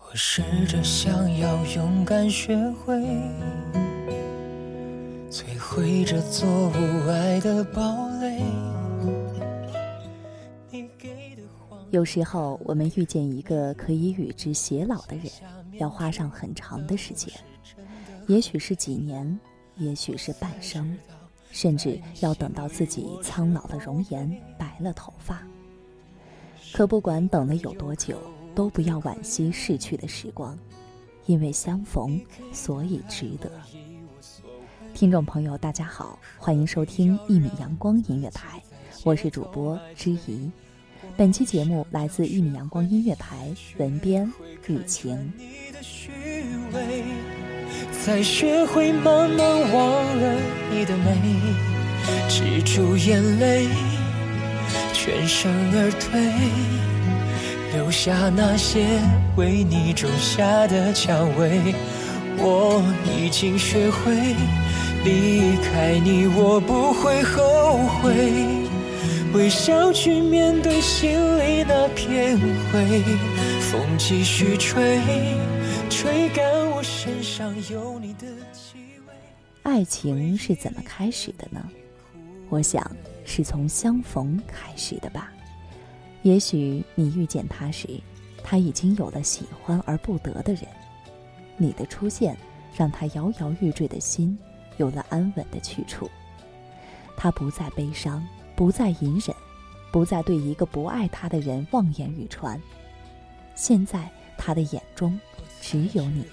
我试着想要勇敢学会，摧毁这座无爱的堡垒。有时候，我们遇见一个可以与之偕老的人，要花上很长的时间，也许是几年，也许是半生，甚至要等到自己苍老的容颜，白了头发。可不管等了有多久，都不要惋惜逝去的时光，因为相逢，所以值得。听众朋友，大家好，欢迎收听一米阳光音乐台，我是主播知怡。本期节目来自一米阳光音乐台，文编雨晴。才学会慢慢忘了你的美，止住眼泪，全身而退，留下那些为你种下的蔷薇。我已经学会离开你，我不会后悔。微笑去面对心里那片灰，风继续吹，吹干我身上有你的气味。爱情是怎么开始的呢？我想是从相逢开始的吧。也许你遇见他时，他已经有了喜欢而不得的人。你的出现，让他摇摇欲坠的心有了安稳的去处。他不再悲伤，不再隐忍，不再对一个不爱他的人望眼欲穿。现在他的眼中只有你。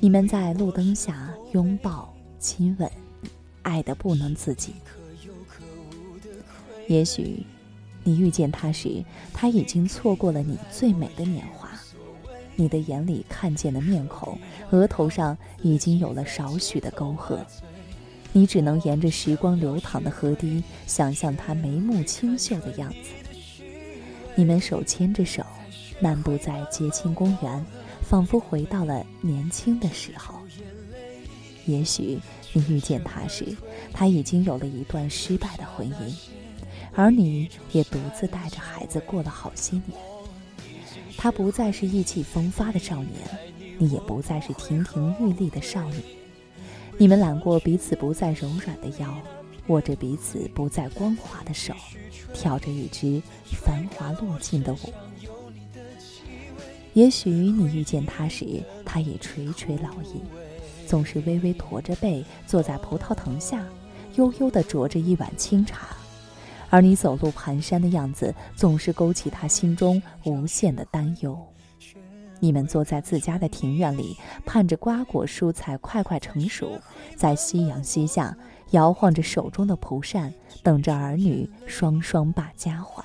你们在路灯下拥抱、亲吻，爱的不能自己。也许，你遇见他时，他已经错过了你最美的年华。你的眼里看见的面孔，额头上已经有了少许的沟壑。你只能沿着时光流淌的河堤，想象他眉目清秀的样子。你们手牵着手，漫步在街心公园，仿佛回到了年轻的时候。也许你遇见他时，他已经有了一段失败的婚姻，而你也独自带着孩子过了好些年。他不再是意气风发的少年，你也不再是亭亭玉立的少女。你们揽过彼此不再柔软的腰，握着彼此不再光滑的手，跳着一支繁华落尽的舞。也许你遇见他时，他已垂垂老矣，总是微微驼着背坐在葡萄藤下，悠悠地酌着一碗清茶，而你走路蹒跚的样子，总是勾起他心中无限的担忧。你们坐在自家的庭院里，盼着瓜果蔬菜快快成熟，在夕阳西下，摇晃着手中的蒲扇，等着儿女双双把家还。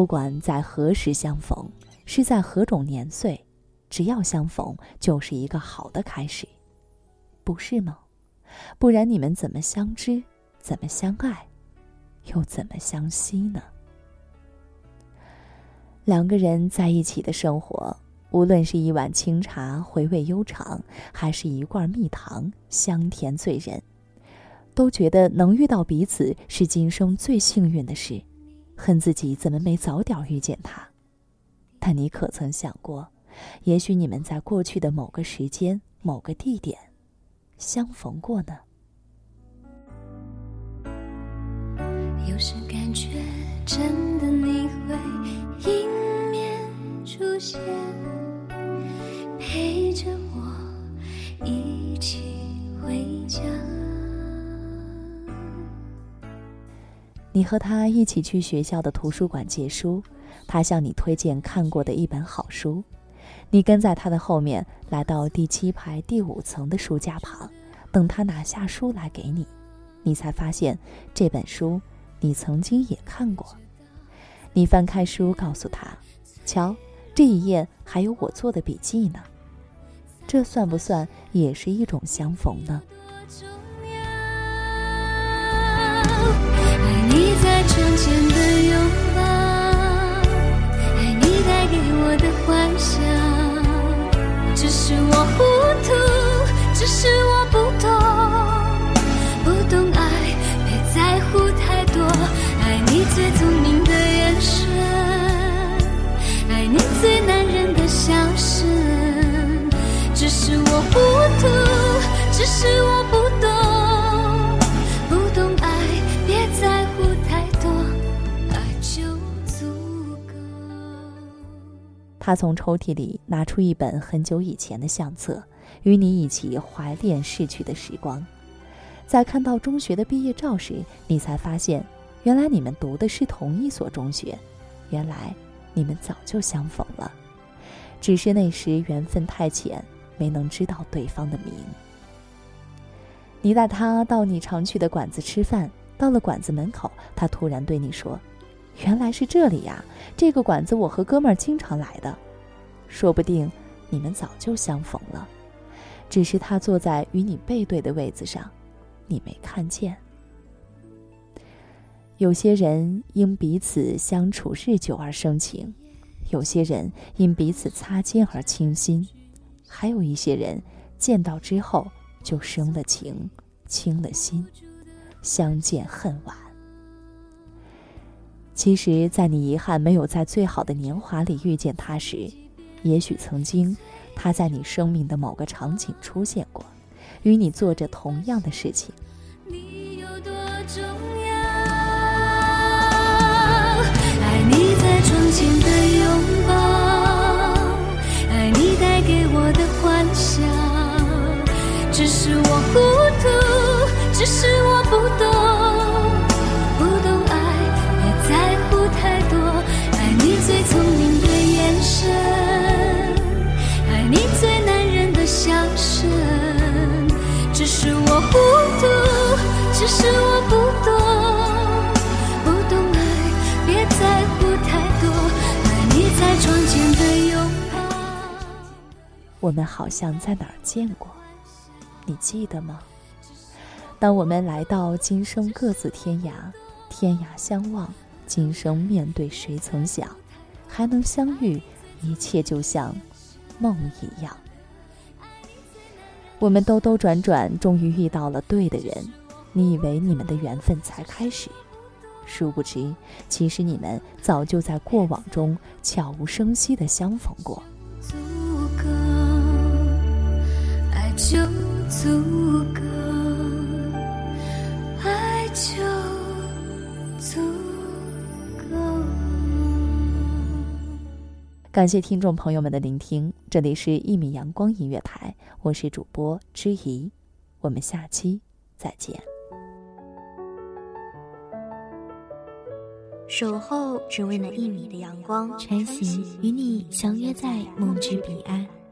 不管在何时相逢，是在何种年岁，只要相逢，就是一个好的开始，不是吗？不然你们怎么相知，怎么相爱，又怎么相惜呢？两个人在一起的生活，无论是一碗清茶回味悠长，还是一罐蜜糖香甜醉人，都觉得能遇到彼此是今生最幸运的事，恨自己怎么没早点遇见他。但你可曾想过，也许你们在过去的某个时间、某个地点相逢过呢？有时感觉真的你会你和他一起去学校的图书馆借书，他向你推荐看过的一本好书，你跟在他的后面来到第七排第五层的书架旁，等他拿下书来给你，你才发现这本书。你曾经也看过，你翻开书，告诉他：“瞧，这一页还有我做的笔记呢。”这算不算也是一种相逢呢？窗前的拥抱，爱你带给我的幻想，只是我糊涂，只是我不懂。不懂爱，别在乎太多。爱你最聪明的眼神，爱你最男人的笑声。只是我糊涂，只是我他从抽屉里拿出一本很久以前的相册，与你一起怀恋逝去的时光。在看到中学的毕业照时，你才发现。原来你们读的是同一所中学，原来你们早就相逢了，只是那时缘分太浅，没能知道对方的名。你带他到你常去的馆子吃饭，到了馆子门口，他突然对你说：“原来是这里呀，这个馆子我和哥们儿经常来的。”说不定你们早就相逢了，只是他坐在与你背对的位子上，你没看见。有些人因彼此相处日久而生情，有些人因彼此擦肩而倾心，还有一些人见到之后就生了情，倾了心，相见恨晚。其实，在你遗憾没有在最好的年华里遇见他时，也许曾经他在你生命的某个场景出现过，与你做着同样的事情。我们好像在哪儿见过，你记得吗？当我们来到今生各自天涯，天涯相望，今生面对谁曾想，还能相遇，一切就像梦一样。我们兜兜转转，终于遇到了对的人，你以为你们的缘分才开始，殊不知，其实你们早就在过往中悄无声息的相逢过。就足够，爱就足够。感谢听众朋友们的聆听，这里是《一米阳光音乐台》，我是主播知怡，我们下期再见。守候只为那一米的阳光，穿行与你相约在梦之彼岸。